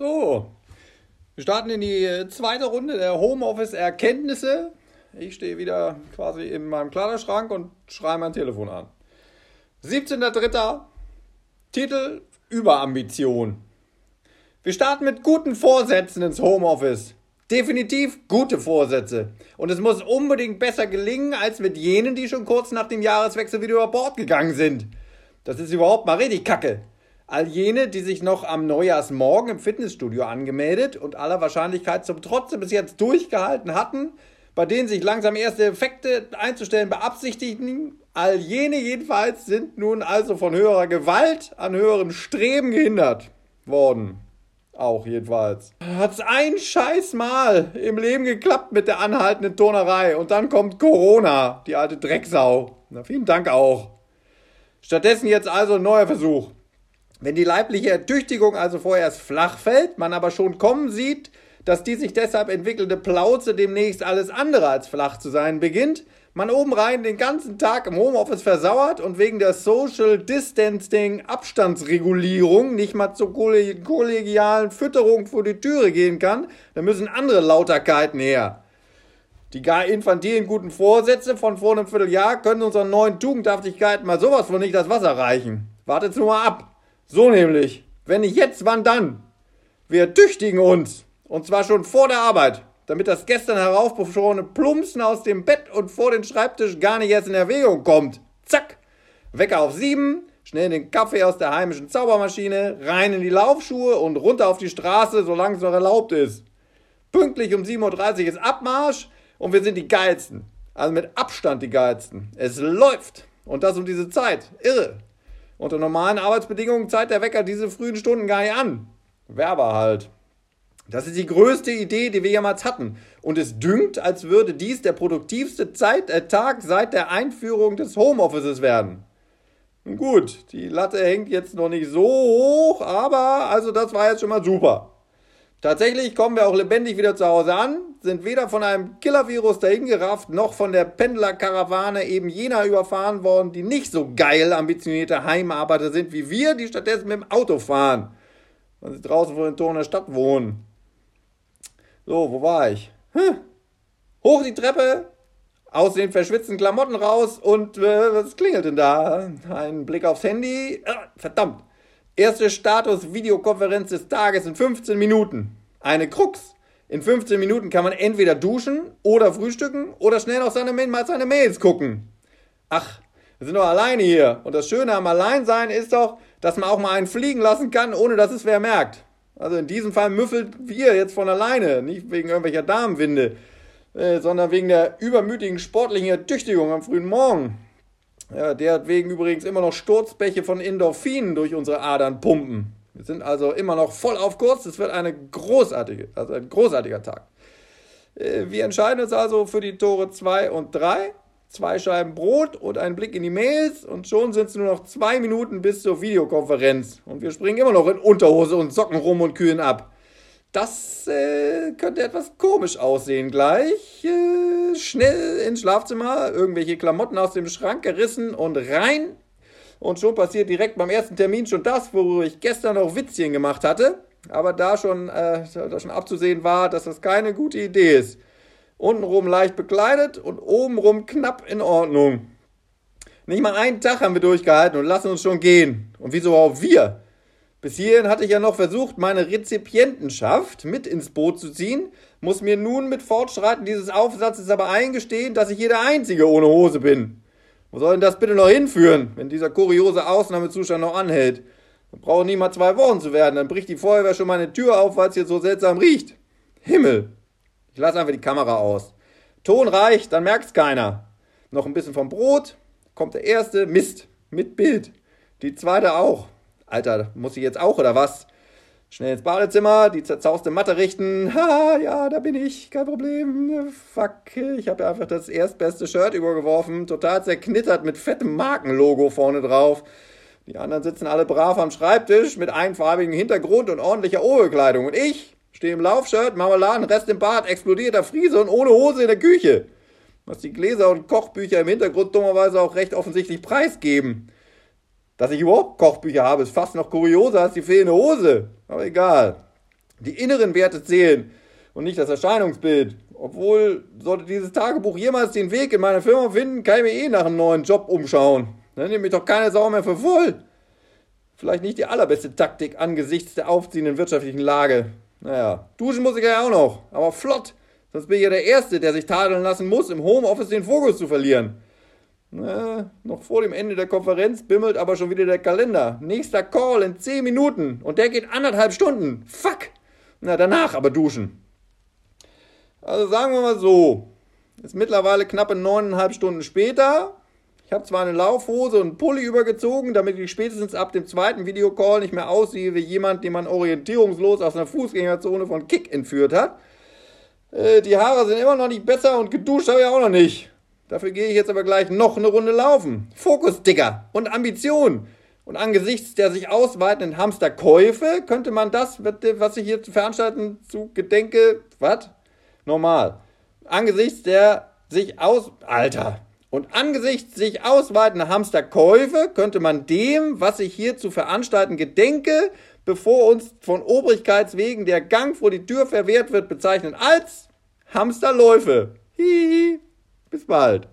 So, wir starten in die äh, zweite Runde der Homeoffice-Erkenntnisse. Ich stehe wieder quasi in meinem Kleiderschrank und schreibe mein Telefon an. 17.03. Titel Überambition. Wir starten mit guten Vorsätzen ins Homeoffice. Definitiv gute Vorsätze. Und es muss unbedingt besser gelingen als mit jenen, die schon kurz nach dem Jahreswechsel wieder über Bord gegangen sind. Das ist überhaupt mal richtig kacke. All jene, die sich noch am Neujahrsmorgen im Fitnessstudio angemeldet und aller Wahrscheinlichkeit zum Trotze bis jetzt durchgehalten hatten, bei denen sich langsam erste Effekte einzustellen beabsichtigten, all jene jedenfalls sind nun also von höherer Gewalt an höherem Streben gehindert worden. Auch jedenfalls. Hat's ein scheiß Mal im Leben geklappt mit der anhaltenden Turnerei und dann kommt Corona, die alte Drecksau. Na, vielen Dank auch. Stattdessen jetzt also ein neuer Versuch. Wenn die leibliche Ertüchtigung also vorerst flach fällt, man aber schon kommen sieht, dass die sich deshalb entwickelnde Plauze demnächst alles andere als flach zu sein beginnt, man oben rein den ganzen Tag im Homeoffice versauert und wegen der Social Distancing Abstandsregulierung nicht mal zur kollegialen Fütterung vor die Türe gehen kann, dann müssen andere Lauterkeiten her. Die gar infantilen guten Vorsätze von vor einem Vierteljahr können unseren neuen Tugendhaftigkeiten mal sowas von nicht das Wasser reichen. Wartet's nur mal ab. So nämlich, wenn nicht jetzt, wann dann? Wir tüchtigen uns. Und zwar schon vor der Arbeit, damit das gestern heraufbeschworene Plumpsen aus dem Bett und vor den Schreibtisch gar nicht erst in Erwägung kommt. Zack! Wecker auf sieben, schnell den Kaffee aus der heimischen Zaubermaschine, rein in die Laufschuhe und runter auf die Straße, solange es noch erlaubt ist. Pünktlich um 7.30 Uhr ist Abmarsch und wir sind die Geilsten. Also mit Abstand die Geilsten. Es läuft. Und das um diese Zeit. Irre. Unter normalen Arbeitsbedingungen zeigt der Wecker diese frühen Stunden gar nicht an. Werber halt. Das ist die größte Idee, die wir jemals hatten. Und es dünkt, als würde dies der produktivste Zeit, äh, Tag seit der Einführung des Homeoffices werden. Gut, die Latte hängt jetzt noch nicht so hoch, aber also das war jetzt schon mal super. Tatsächlich kommen wir auch lebendig wieder zu Hause an, sind weder von einem Killer-Virus dahingerafft, noch von der Pendlerkarawane eben jener überfahren worden, die nicht so geil ambitionierte Heimarbeiter sind wie wir, die stattdessen mit dem Auto fahren, weil sie draußen vor den Toren der Stadt wohnen. So, wo war ich? Hm. Hoch die Treppe, aus den verschwitzten Klamotten raus und äh, was klingelt denn da? Ein Blick aufs Handy. Ah, verdammt. Erste Status-Videokonferenz des Tages in 15 Minuten. Eine Krux. In 15 Minuten kann man entweder duschen oder frühstücken oder schnell noch seine, mal seine Mails gucken. Ach, wir sind doch alleine hier. Und das Schöne am Alleinsein ist doch, dass man auch mal einen fliegen lassen kann, ohne dass es wer merkt. Also in diesem Fall müffelt wir jetzt von alleine, nicht wegen irgendwelcher Darmwinde, äh, sondern wegen der übermütigen sportlichen Ertüchtigung am frühen Morgen. Ja, derwegen übrigens immer noch Sturzbäche von Endorphinen durch unsere Adern pumpen. Wir sind also immer noch voll auf Kurs. Es wird eine großartige, also ein großartiger Tag. Äh, wir entscheiden uns also für die Tore 2 und 3. Zwei Scheiben Brot und ein Blick in die Mails und schon sind es nur noch zwei Minuten bis zur Videokonferenz. Und wir springen immer noch in Unterhose und Socken rum und kühlen ab. Das äh, könnte etwas komisch aussehen gleich. Äh, schnell ins Schlafzimmer, irgendwelche Klamotten aus dem Schrank gerissen und rein. Und schon passiert direkt beim ersten Termin schon das, worüber ich gestern noch Witzchen gemacht hatte. Aber da schon, äh, da schon abzusehen war, dass das keine gute Idee ist. Untenrum leicht bekleidet und obenrum knapp in Ordnung. Nicht mal einen Tag haben wir durchgehalten und lassen uns schon gehen. Und wieso auch wir? Bis hierhin hatte ich ja noch versucht, meine Rezipientenschaft mit ins Boot zu ziehen, muss mir nun mit Fortschreiten dieses Aufsatzes aber eingestehen, dass ich hier der Einzige ohne Hose bin. Wo soll denn das bitte noch hinführen, wenn dieser kuriose Ausnahmezustand noch anhält? Wir brauchen nicht mal zwei Wochen zu werden, dann bricht die Feuerwehr schon meine Tür auf, weil es hier so seltsam riecht. Himmel! Ich lasse einfach die Kamera aus. Ton reicht, dann merkt's keiner. Noch ein bisschen vom Brot, kommt der erste, Mist, mit Bild. Die zweite auch. Alter, muss ich jetzt auch oder was? Schnell ins Badezimmer, die zerzauste Matte richten. Ha, ja, da bin ich, kein Problem. Fuck, ich habe ja einfach das erstbeste Shirt übergeworfen, total zerknittert mit fettem Markenlogo vorne drauf. Die anderen sitzen alle brav am Schreibtisch mit einfarbigem Hintergrund und ordentlicher Oberkleidung. Und ich stehe im Laufshirt, Marmeladen, Rest im Bad, explodierter Friese und ohne Hose in der Küche. Was die Gläser und Kochbücher im Hintergrund dummerweise auch recht offensichtlich preisgeben. Dass ich überhaupt Kochbücher habe, ist fast noch kurioser als die fehlende Hose. Aber egal. Die inneren Werte zählen und nicht das Erscheinungsbild. Obwohl, sollte dieses Tagebuch jemals den Weg in meine Firma finden, kann ich mir eh nach einem neuen Job umschauen. Dann nimmt mich doch keine Sau mehr für voll. Vielleicht nicht die allerbeste Taktik angesichts der aufziehenden wirtschaftlichen Lage. Naja, duschen muss ich ja auch noch, aber flott. Sonst bin ich ja der Erste, der sich tadeln lassen muss, im Homeoffice den Fokus zu verlieren. Na, noch vor dem Ende der Konferenz bimmelt aber schon wieder der Kalender. Nächster Call in 10 Minuten und der geht anderthalb Stunden. Fuck! Na, danach aber duschen. Also sagen wir mal so, ist mittlerweile knappe neuneinhalb Stunden später. Ich habe zwar eine Laufhose und einen Pulli übergezogen, damit ich spätestens ab dem zweiten Videocall nicht mehr aussehe wie jemand, den man orientierungslos aus einer Fußgängerzone von Kick entführt hat. Äh, die Haare sind immer noch nicht besser und geduscht habe ich auch noch nicht. Dafür gehe ich jetzt aber gleich noch eine Runde laufen. Fokus, Digger, und Ambition. Und angesichts der sich ausweitenden Hamsterkäufe könnte man das, was ich hier veranstalten zu Gedenke, was? Normal. Angesichts der sich aus, Alter. Und angesichts sich ausweitender Hamsterkäufe könnte man dem, was ich hier zu veranstalten gedenke, bevor uns von Obrigkeitswegen der Gang vor die Tür verwehrt wird, bezeichnen als Hamsterläufe. Hihi. Bis bald.